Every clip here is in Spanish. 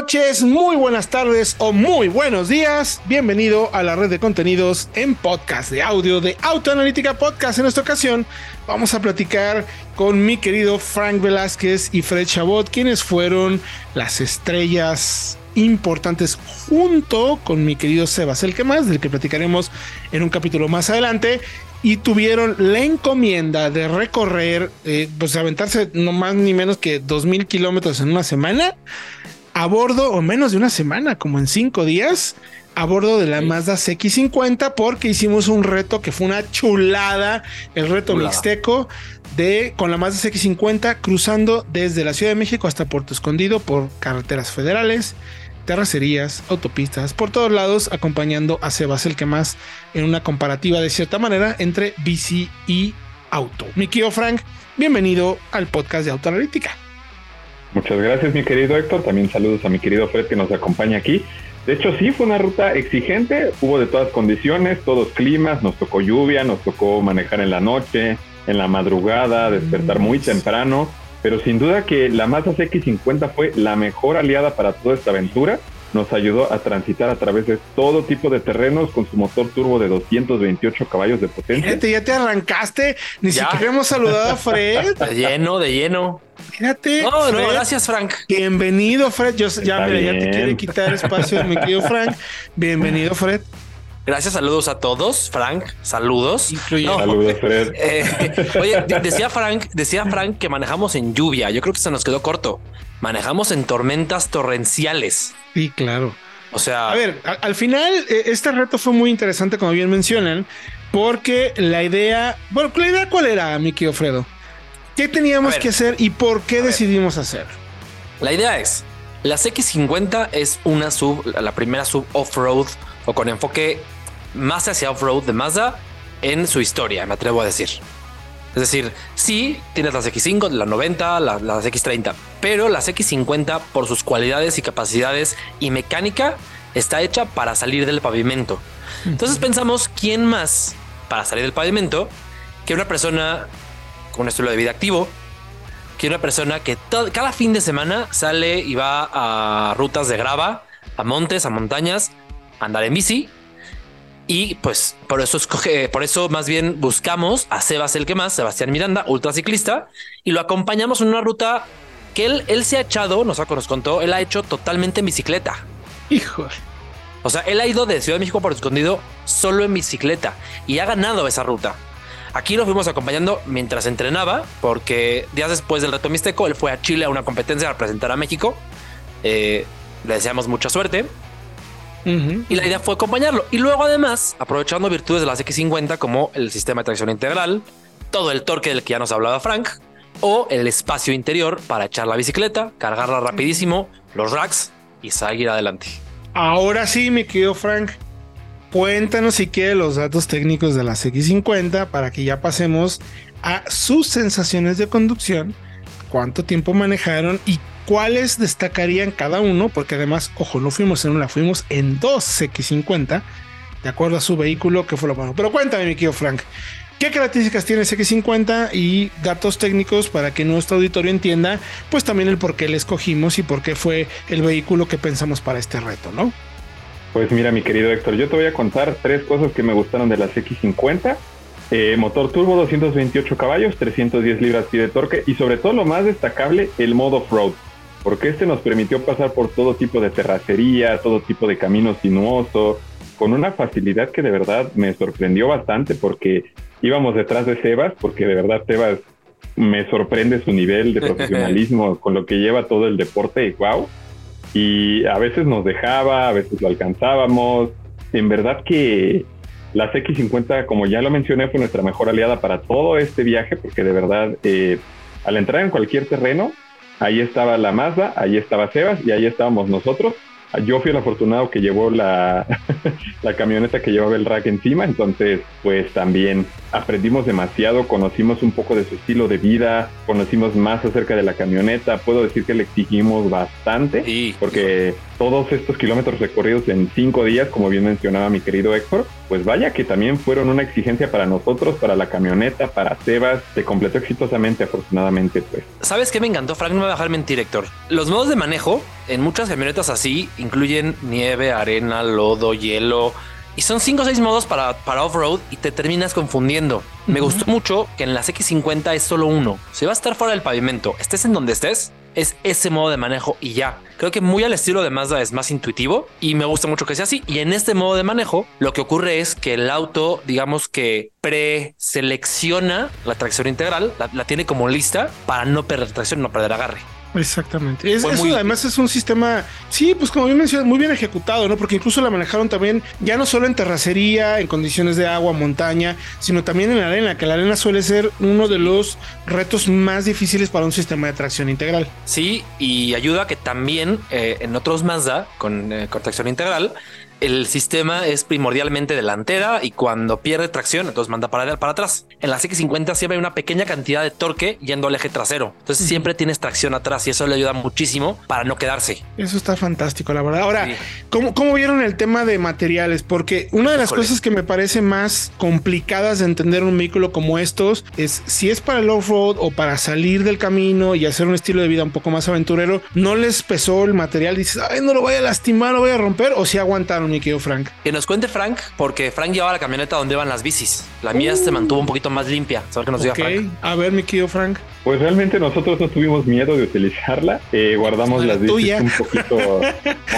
Noches, muy buenas tardes o muy buenos días. Bienvenido a la red de contenidos en podcast de audio de Autoanalítica Podcast. En esta ocasión vamos a platicar con mi querido Frank Velázquez y Fred Chabot, quienes fueron las estrellas importantes junto con mi querido Sebas el que más, del que platicaremos en un capítulo más adelante. Y tuvieron la encomienda de recorrer, eh, pues aventarse no más ni menos que dos mil kilómetros en una semana a bordo, o menos de una semana, como en cinco días, a bordo de la Mazda CX50, porque hicimos un reto que fue una chulada, el reto mixteco de con la Mazda CX50 cruzando desde la Ciudad de México hasta Puerto Escondido por carreteras federales, terracerías, autopistas, por todos lados, acompañando a Sebas el que más en una comparativa de cierta manera entre bici y auto. Mi Frank, bienvenido al podcast de Autoanalítica. Muchas gracias, mi querido Héctor. También saludos a mi querido Fred que nos acompaña aquí. De hecho, sí, fue una ruta exigente, hubo de todas condiciones, todos climas, nos tocó lluvia, nos tocó manejar en la noche, en la madrugada, despertar muy temprano, pero sin duda que la Mazda CX50 fue la mejor aliada para toda esta aventura nos ayudó a transitar a través de todo tipo de terrenos con su motor turbo de 228 caballos de potencia. Fíjate, ya te arrancaste, ni siquiera hemos saludado a Fred. De lleno, de lleno. Fíjate. No, no, gracias, Frank. Bienvenido, Fred. Yo ya, mira, ya te quiere quitar espacio, mi querido Frank. Bienvenido, Fred. Gracias, saludos a todos. Frank, saludos. Saludos, Fred. Eh, oye, decía Frank, decía Frank que manejamos en lluvia. Yo creo que se nos quedó corto. Manejamos en tormentas torrenciales. Sí, claro. O sea, a ver, al final eh, este reto fue muy interesante, como bien mencionan, porque la idea, bueno, la idea cuál era, Miki Ofredo? ¿Qué teníamos que hacer y por qué decidimos hacer? La idea es, la X50 es una sub, la primera sub off-road o con enfoque más hacia off-road de Mazda en su historia, me atrevo a decir. Es decir, sí, tienes las X5, las 90, las, las X30, pero las X50 por sus cualidades y capacidades y mecánica está hecha para salir del pavimento. Entonces pensamos, ¿quién más para salir del pavimento que una persona con un estilo de vida activo, que una persona que cada fin de semana sale y va a rutas de grava, a montes, a montañas, a andar en bici y pues por eso escoge, por eso más bien buscamos a Sebas el que más, Sebastián Miranda, ultraciclista, y lo acompañamos en una ruta que él, él se ha echado, nos, nos contó, él ha hecho totalmente en bicicleta. Hijo. O sea, él ha ido de Ciudad de México por escondido solo en bicicleta y ha ganado esa ruta. Aquí lo fuimos acompañando mientras entrenaba, porque días después del reto Mixteco, él fue a Chile a una competencia a representar a México. Eh, le deseamos mucha suerte. Y la idea fue acompañarlo. Y luego, además, aprovechando virtudes de las X50 como el sistema de tracción integral, todo el torque del que ya nos hablaba Frank, o el espacio interior para echar la bicicleta, cargarla rapidísimo, los racks y seguir adelante. Ahora sí, mi querido Frank, cuéntanos si quiere los datos técnicos de las X50 para que ya pasemos a sus sensaciones de conducción, cuánto tiempo manejaron y cuáles destacarían cada uno, porque además, ojo, no fuimos en una, fuimos en dos X50, de acuerdo a su vehículo, que fue lo bueno. Pero cuéntame, mi querido Frank, ¿qué características tiene X50 y datos técnicos para que nuestro auditorio entienda, pues también el por qué le escogimos y por qué fue el vehículo que pensamos para este reto, ¿no? Pues mira, mi querido Héctor, yo te voy a contar tres cosas que me gustaron de las X50. Eh, motor turbo, 228 caballos, 310 libras-pie de torque y sobre todo lo más destacable, el modo off-road porque este nos permitió pasar por todo tipo de terracería, todo tipo de caminos sinuosos, con una facilidad que de verdad me sorprendió bastante porque íbamos detrás de Sebas, porque de verdad Sebas me sorprende su nivel de profesionalismo con lo que lleva todo el deporte, wow. Y a veces nos dejaba, a veces lo alcanzábamos. En verdad que la X50, como ya lo mencioné, fue nuestra mejor aliada para todo este viaje, porque de verdad, eh, al entrar en cualquier terreno, Ahí estaba la Mazda, ahí estaba Sebas y ahí estábamos nosotros. Yo fui el afortunado que llevó la, la camioneta que llevaba el rack encima, entonces pues también aprendimos demasiado, conocimos un poco de su estilo de vida, conocimos más acerca de la camioneta, puedo decir que le exigimos bastante, porque todos estos kilómetros recorridos en cinco días, como bien mencionaba mi querido Héctor, pues vaya que también fueron una exigencia para nosotros, para la camioneta, para Sebas, se completó exitosamente afortunadamente pues. ¿Sabes qué me encantó, Frank? No me va a dejar mentir, Héctor. Los modos de manejo en muchas camionetas así incluyen nieve, arena, lodo, hielo, y son cinco o seis modos para, para off-road y te terminas confundiendo. Me gustó mucho que en las X50 es solo uno. Si vas a estar fuera del pavimento, estés en donde estés, es ese modo de manejo y ya. Creo que muy al estilo de Mazda es más intuitivo y me gusta mucho que sea así. Y en este modo de manejo, lo que ocurre es que el auto, digamos que preselecciona la tracción integral, la, la tiene como lista para no perder tracción, no perder agarre. Exactamente. eso además es un sistema, sí, pues como bien mencionas, muy bien ejecutado, ¿no? Porque incluso la manejaron también, ya no solo en terracería, en condiciones de agua, montaña, sino también en la arena, que la arena suele ser uno de los retos más difíciles para un sistema de tracción integral. Sí, y ayuda que también eh, en otros Mazda con, eh, con tracción integral el sistema es primordialmente delantera y cuando pierde tracción, entonces manda para, para atrás. En la X50 siempre hay una pequeña cantidad de torque yendo al eje trasero. Entonces siempre tienes tracción atrás y eso le ayuda muchísimo para no quedarse. Eso está fantástico, la verdad. Ahora, ¿cómo, vieron el tema de materiales? Porque una de las cosas que me parece más complicadas de entender un vehículo como estos es si es para el off-road o para salir del camino y hacer un estilo de vida un poco más aventurero, no les pesó el material. Dices, ay, no lo voy a lastimar, lo voy a romper o si aguantaron mi Frank. Que nos cuente Frank, porque Frank llevaba la camioneta donde iban las bicis. La mía se mantuvo un poquito más limpia. ¿Sabes que nos diga Frank? A ver, mi querido Frank. Pues realmente nosotros no tuvimos miedo de utilizarla. Eh, guardamos las bicis un poquito.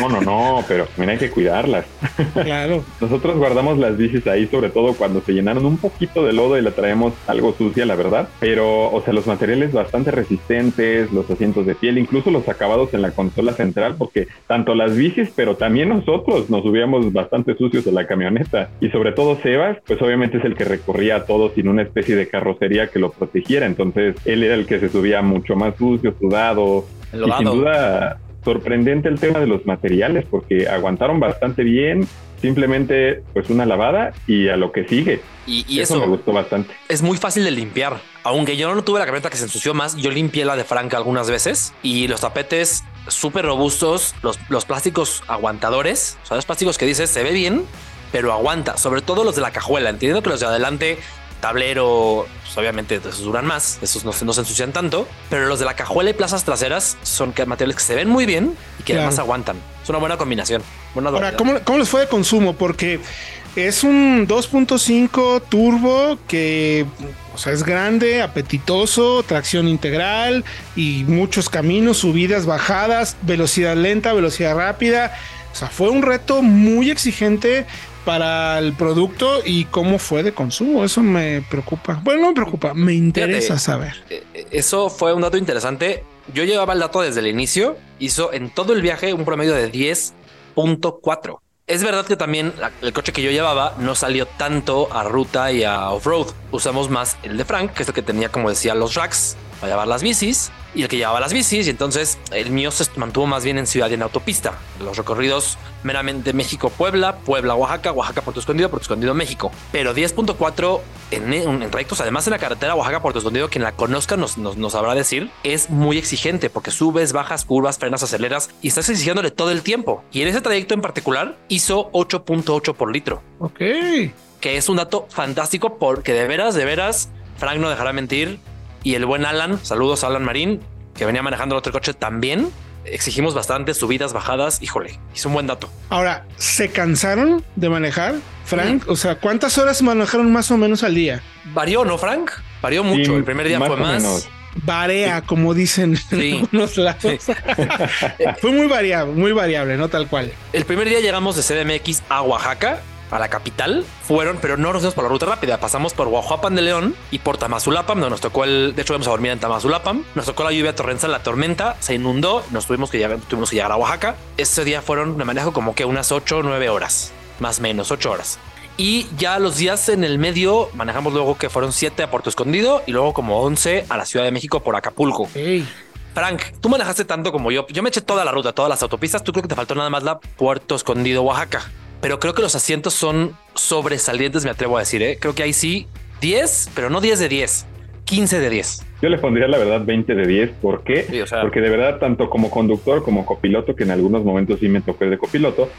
No, no, no, pero mira, hay que cuidarlas. Claro. nosotros guardamos las bicis ahí, sobre todo cuando se llenaron un poquito de lodo y la traemos algo sucia, la verdad. Pero, o sea, los materiales bastante resistentes, los asientos de piel, incluso los acabados en la consola central, porque tanto las bicis, pero también nosotros nos subíamos bastante sucios a la camioneta. Y sobre todo Sebas, pues obviamente es el que recorría todo sin una especie de carrocería que lo protegiera. Entonces, él era el que se subía mucho más sucio, sudado. Y sin duda, sorprendente el tema de los materiales, porque aguantaron bastante bien. Simplemente, pues una lavada y a lo que sigue. Y, eso, me gustó bastante. Es muy fácil de limpiar. Aunque yo no tuve la camioneta que se ensució más, yo limpié la de Franca algunas veces y los tapetes súper robustos, los, los plásticos aguantadores, o sea, los plásticos que dices se ve bien, pero aguanta, sobre todo los de la cajuela. Entiendo que los de adelante tablero, pues obviamente esos duran más, esos no, no, se ensucian tanto, pero los de la cajuela y plazas traseras son materiales que se ven muy bien y que además aguantan. Es una buena combinación. Ahora, ¿cómo, ¿cómo, les fue de consumo? Porque es un 2.5 turbo que o sea, es grande, apetitoso, tracción integral y muchos caminos, subidas, bajadas, velocidad lenta, velocidad rápida. O sea, fue un reto muy exigente para el producto y cómo fue de consumo. Eso me preocupa. Bueno, no me preocupa, me interesa saber. Eh, eh, eso fue un dato interesante. Yo llevaba el dato desde el inicio. Hizo en todo el viaje un promedio de 10.4. Es verdad que también el coche que yo llevaba no salió tanto a ruta y a off-road. Usamos más el de Frank, que es el que tenía, como decía, los racks para llevar las bicis y el que llevaba las bicis. Y entonces el mío se mantuvo más bien en ciudad y en autopista. Los recorridos meramente México-Puebla, Puebla-Oaxaca, Oaxaca-Puerto Escondido, Puerto Escondido-México. Pero 10.4 en, en, trayectos, además en la carretera Oaxaca-Puerto Escondido, quien la conozca nos, nos, nos sabrá decir, es muy exigente porque subes, bajas, curvas, frenas, aceleras y estás exigiéndole todo el tiempo. Y en ese trayecto en particular hizo 8.8 por litro. Ok. Que es un dato fantástico porque de veras, de veras, Frank no dejará mentir y el buen Alan, saludos a Alan Marín, que venía manejando el otro coche también. Exigimos bastante subidas, bajadas. Híjole, hizo un buen dato. Ahora, ¿se cansaron de manejar, Frank? O sea, ¿cuántas horas manejaron más o menos al día? Varió, ¿no, Frank? Varió mucho. el primer día fue más. Varea, como dicen en algunos lados. fue muy variable, muy variable, no tal cual. El primer día llegamos de CDMX a Oaxaca a la capital fueron, pero no nos fuimos por la ruta rápida. Pasamos por Guajuapan de León y por Tamazulapam, donde nos tocó el. De hecho, íbamos a dormir en Tamazulapam. Nos tocó la lluvia torrencial, la tormenta, se inundó, nos tuvimos que llegar, tuvimos que llegar a Oaxaca. Ese día fueron de manejo como que unas 8 o 9 horas, más o menos 8 horas. Y ya los días en el medio manejamos luego que fueron 7 a Puerto Escondido y luego como 11 a la Ciudad de México por Acapulco. Frank, tú manejaste tanto como yo. Yo me eché toda la ruta, todas las autopistas. Tú creo que te faltó nada más la Puerto Escondido, Oaxaca. Pero creo que los asientos son sobresalientes, me atrevo a decir. ¿eh? Creo que ahí sí 10, pero no 10 de 10, 15 de 10. Yo le pondría la verdad 20 de 10. ¿Por qué? Sí, o sea- Porque de verdad, tanto como conductor como copiloto, que en algunos momentos sí me toqué de copiloto,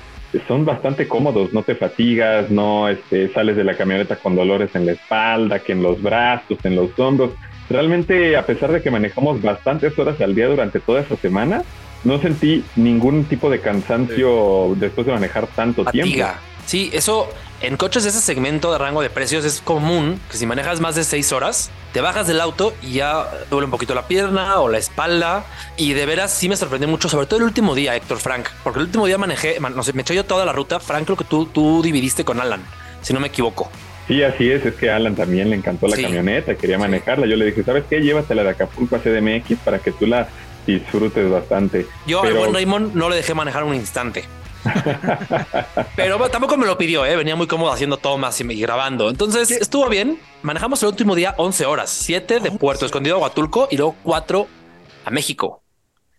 son bastante cómodos. No te fatigas, no este, sales de la camioneta con dolores en la espalda, que en los brazos, en los hombros. Realmente, a pesar de que manejamos bastantes horas al día durante toda esa semana, no sentí ningún tipo de cansancio después de manejar tanto tiempo. Fatiga. Sí, eso en coches de ese segmento de rango de precios es común que si manejas más de 6 horas, te bajas del auto y ya duele un poquito la pierna o la espalda. Y de veras sí me sorprendió mucho, sobre todo el último día, Héctor Frank, porque el último día manejé, man- no sé, me eché yo toda la ruta. Frank, creo que tú, tú dividiste con Alan, si no me equivoco. Sí, así es, es que a Alan también le encantó la Sí. camioneta, quería manejarla. Yo le dije, ¿sabes qué? Llévatela de Acapulco a CDMX para que tú la disfrutes bastante. Yo al Pero- buen Raymond no le dejé manejar un instante. Pero bueno, tampoco me lo pidió, ¿eh? venía muy cómodo haciendo tomas y y grabando. Entonces estuvo bien. Manejamos el último día 11 horas, 7 de Puerto Escondido a Huatulco y luego 4 a México.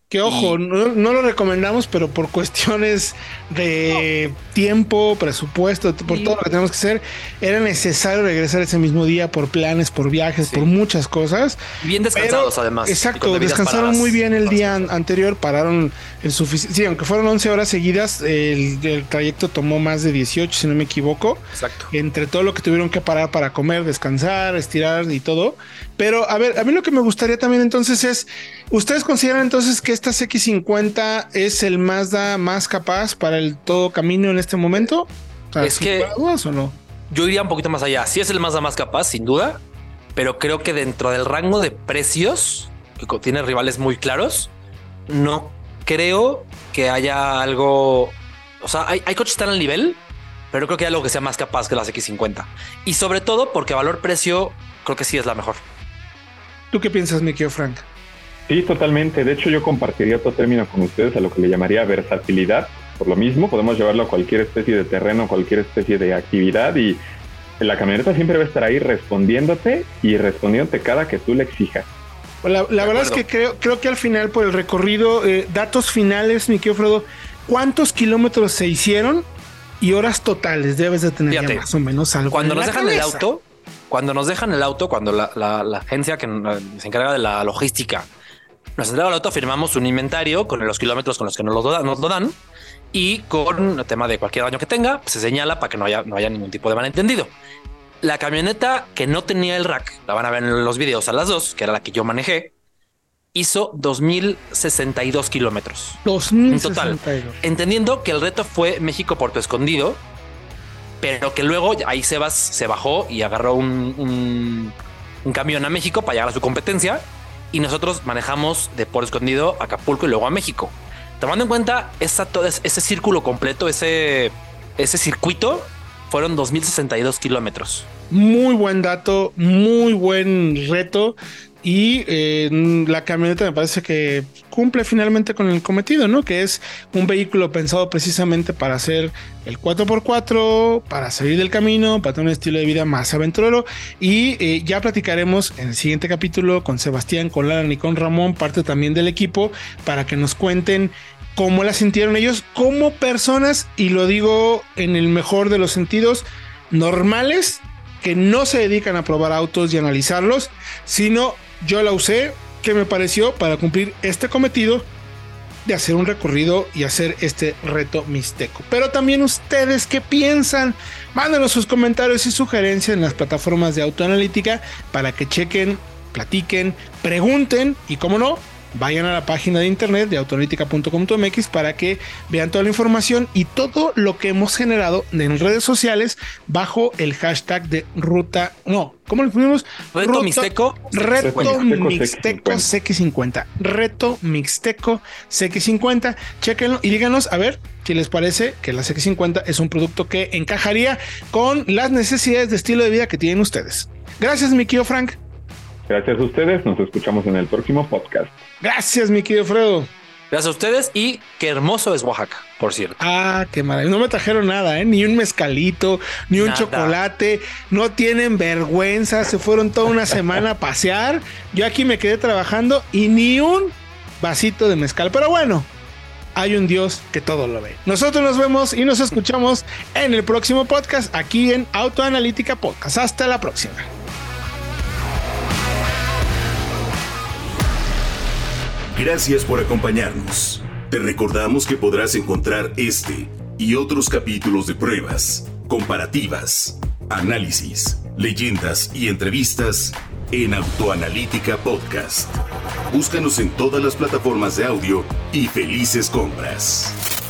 Que ojo, no, no lo recomendamos, pero por cuestiones de tiempo, presupuesto, por todo lo que tenemos que hacer, era necesario regresar ese mismo día por planes, por viajes, Sí. por muchas cosas. Bien descansados Pero, además. Exacto, descansaron paradas. muy bien el día an- anterior, pararon el suficiente. Sí, aunque fueron 11 horas seguidas, el, el trayecto tomó más de 18, si no me equivoco. Exacto. Entre todo lo que tuvieron que parar para comer, descansar, estirar y todo. Pero a ver, a mí lo que me gustaría también entonces es, ¿ustedes consideran entonces que esta X50 es el Mazda más capaz para el todo camino en este momento? O sea, Es ¿sin que- dudas o no? Yo iría un poquito más allá. Sí es el más más capaz, sin duda, pero creo que dentro del rango de precios, que tiene rivales muy claros, no creo que haya algo. O sea, hay, hay coches que están al nivel, pero creo que hay algo que sea más capaz que las X50. Y sobre todo porque valor-precio creo que sí es la mejor. ¿Tú qué piensas, mi querido Frank? Sí, totalmente. De hecho, yo compartiría otro término con ustedes a lo que le llamaría versatilidad. Por lo mismo, podemos llevarlo a cualquier especie de terreno, cualquier especie de actividad y la camioneta siempre va a estar ahí respondiéndote y respondiéndote cada que tú le exijas. Pues La, la verdad es que creo, creo que al final, por el recorrido, eh, datos finales, mi querido Fredo, ¿cuántos kilómetros se hicieron y horas totales? Debes de tener ya más o menos algo. Cuando nos dejan el auto, cuando nos dejan el auto, cuando la, la- la agencia que nos- se encarga de la logística nos entrega el auto, firmamos un inventario con los kilómetros con los que nos lo, nos lo dan y con el tema de cualquier daño que tenga, pues, se señala para que no haya, no haya ningún tipo de malentendido. La camioneta que no tenía el rack, la van a ver en los videos a las dos, que era la que yo manejé, hizo 2062 kilómetros. En total. 2062. Entendiendo que el reto fue México Puerto Escondido, pero que luego ahí Sebas se bajó y agarró un, un- camión a México para llegar a su competencia y nosotros manejamos de Puerto Escondido a Acapulco y luego a México. Tomando en cuenta ese círculo completo, ese, ese circuito, fueron 2062 kilómetros. Muy buen dato, muy buen reto. Y eh, la camioneta me parece que cumple finalmente con el cometido, ¿no? Que es un vehículo pensado precisamente para hacer el 4x4, para salir del camino, para tener un estilo de vida más aventurero. Y eh, ya platicaremos en el siguiente capítulo con Sebastián, con Alan y con Ramón, parte también del equipo, para que nos cuenten cómo la sintieron ellos como personas, y lo digo en el mejor de los sentidos, normales que no se dedican a probar autos y analizarlos, sino yo la usé, que me pareció para cumplir este cometido de hacer un recorrido y hacer este reto mixteco. Pero también ustedes qué piensan, mándenos sus comentarios y sugerencias en las plataformas de autoanalítica para que chequen, platiquen, pregunten y como no, vayan a la página de internet de autoanalítica.com.mx para que vean toda la información y todo lo que hemos generado en redes sociales bajo el hashtag de ruta, no, ¿cómo le ponemos? Reto Ruta- Mixteco. Reto Mixteco Mixteco CX50. Reto Mixteco CX50. Chequenlo y díganos a ver si les parece que la CX50 es un producto que encajaría con las necesidades de estilo de vida que tienen ustedes. Gracias, mi querido Frank. Gracias a ustedes, nos escuchamos en el próximo podcast. Gracias, mi querido Fredo. Gracias a ustedes y qué hermoso es Oaxaca, por cierto. Ah, qué maravilla. No me trajeron nada, ¿eh? Ni un mezcalito, ni un Nada. chocolate. No tienen vergüenza. Se fueron toda una semana a pasear. Yo aquí me quedé trabajando y ni un vasito de mezcal. Pero bueno, hay un Dios que todo lo ve. Nosotros nos vemos y nos escuchamos en el próximo podcast aquí en Autoanalítica Podcast. Hasta la próxima. Gracias por acompañarnos. Te recordamos que podrás encontrar este y otros capítulos de pruebas, comparativas, análisis, leyendas y entrevistas en Autoanalítica Podcast. Búscanos en todas las plataformas de audio y felices compras.